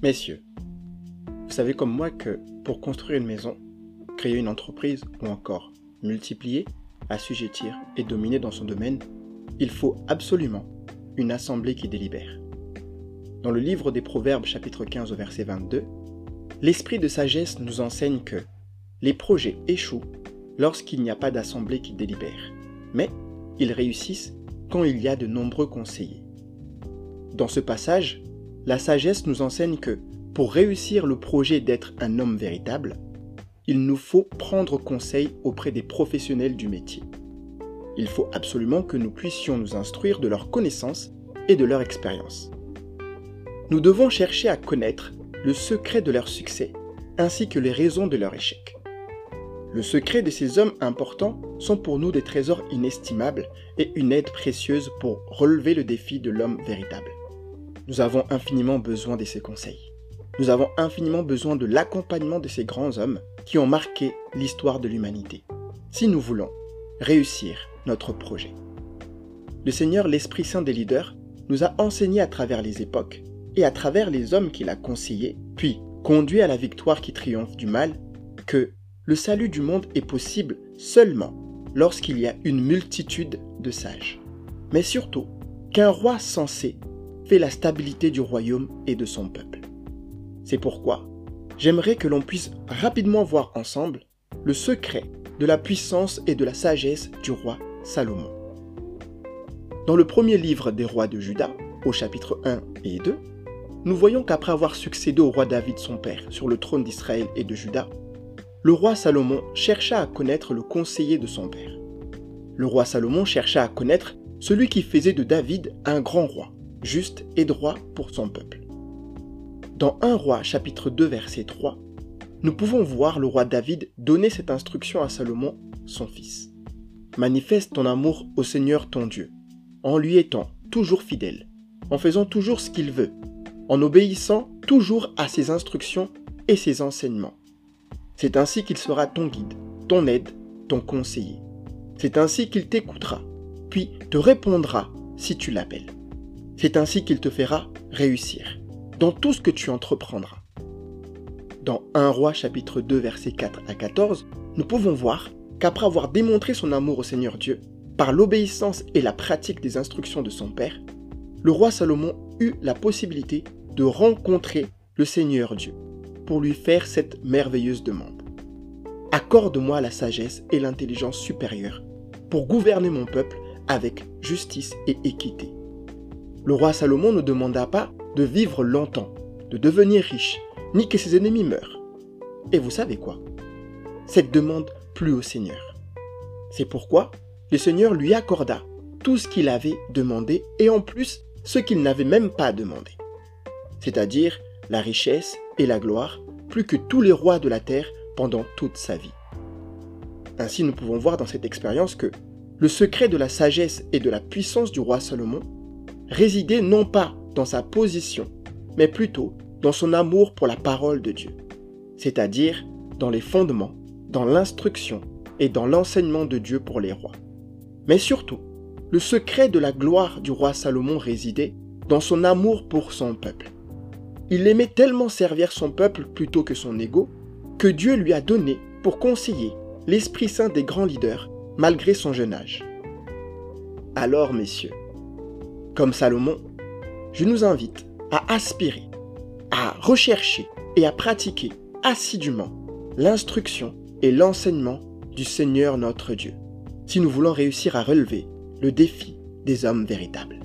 Messieurs, vous savez comme moi que pour construire une maison, créer une entreprise ou encore multiplier, assujettir et dominer dans son domaine, il faut absolument une assemblée qui délibère. Dans le livre des Proverbes chapitre 15 au verset 22, l'esprit de sagesse nous enseigne que les projets échouent lorsqu'il n'y a pas d'assemblée qui délibère, mais ils réussissent quand il y a de nombreux conseillers. Dans ce passage, la sagesse nous enseigne que pour réussir le projet d'être un homme véritable, il nous faut prendre conseil auprès des professionnels du métier. Il faut absolument que nous puissions nous instruire de leurs connaissances et de leur expérience. Nous devons chercher à connaître le secret de leur succès ainsi que les raisons de leur échec. Le secret de ces hommes importants sont pour nous des trésors inestimables et une aide précieuse pour relever le défi de l'homme véritable. Nous avons infiniment besoin de ces conseils. Nous avons infiniment besoin de l'accompagnement de ces grands hommes qui ont marqué l'histoire de l'humanité, si nous voulons réussir notre projet. Le Seigneur, l'Esprit Saint des leaders, nous a enseigné à travers les époques et à travers les hommes qu'il a conseillés, puis conduit à la victoire qui triomphe du mal, que le salut du monde est possible seulement lorsqu'il y a une multitude de sages. Mais surtout, qu'un roi sensé fait la stabilité du royaume et de son peuple. C'est pourquoi j'aimerais que l'on puisse rapidement voir ensemble le secret de la puissance et de la sagesse du roi Salomon. Dans le premier livre des rois de Juda, au chapitre 1 et 2, nous voyons qu'après avoir succédé au roi David son père sur le trône d'Israël et de Juda, le roi Salomon chercha à connaître le conseiller de son père. Le roi Salomon chercha à connaître celui qui faisait de David un grand roi, juste et droit pour son peuple. Dans 1 roi chapitre 2 verset 3, nous pouvons voir le roi David donner cette instruction à Salomon, son fils. Manifeste ton amour au Seigneur ton Dieu, en lui étant toujours fidèle, en faisant toujours ce qu'il veut, en obéissant toujours à ses instructions et ses enseignements c'est ainsi qu'il sera ton guide, ton aide, ton conseiller. C'est ainsi qu'il t'écoutera, puis te répondra si tu l'appelles. C'est ainsi qu'il te fera réussir dans tout ce que tu entreprendras. Dans 1 Roi chapitre 2 versets 4 à 14, nous pouvons voir qu'après avoir démontré son amour au Seigneur Dieu, par l'obéissance et la pratique des instructions de son Père, le roi Salomon eut la possibilité de rencontrer le Seigneur Dieu pour lui faire cette merveilleuse demande. Accorde-moi la sagesse et l'intelligence supérieure pour gouverner mon peuple avec justice et équité. Le roi Salomon ne demanda pas de vivre longtemps, de devenir riche, ni que ses ennemis meurent. Et vous savez quoi? Cette demande plut au Seigneur. C'est pourquoi le Seigneur lui accorda tout ce qu'il avait demandé et en plus ce qu'il n'avait même pas demandé. C'est-à-dire la richesse et la gloire, plus que tous les rois de la terre pendant toute sa vie. Ainsi, nous pouvons voir dans cette expérience que le secret de la sagesse et de la puissance du roi Salomon résidait non pas dans sa position, mais plutôt dans son amour pour la parole de Dieu, c'est-à-dire dans les fondements, dans l'instruction et dans l'enseignement de Dieu pour les rois. Mais surtout, le secret de la gloire du roi Salomon résidait dans son amour pour son peuple. Il aimait tellement servir son peuple plutôt que son ego que Dieu lui a donné pour conseiller l'Esprit Saint des grands leaders malgré son jeune âge. Alors, messieurs, comme Salomon, je nous invite à aspirer, à rechercher et à pratiquer assidûment l'instruction et l'enseignement du Seigneur notre Dieu, si nous voulons réussir à relever le défi des hommes véritables.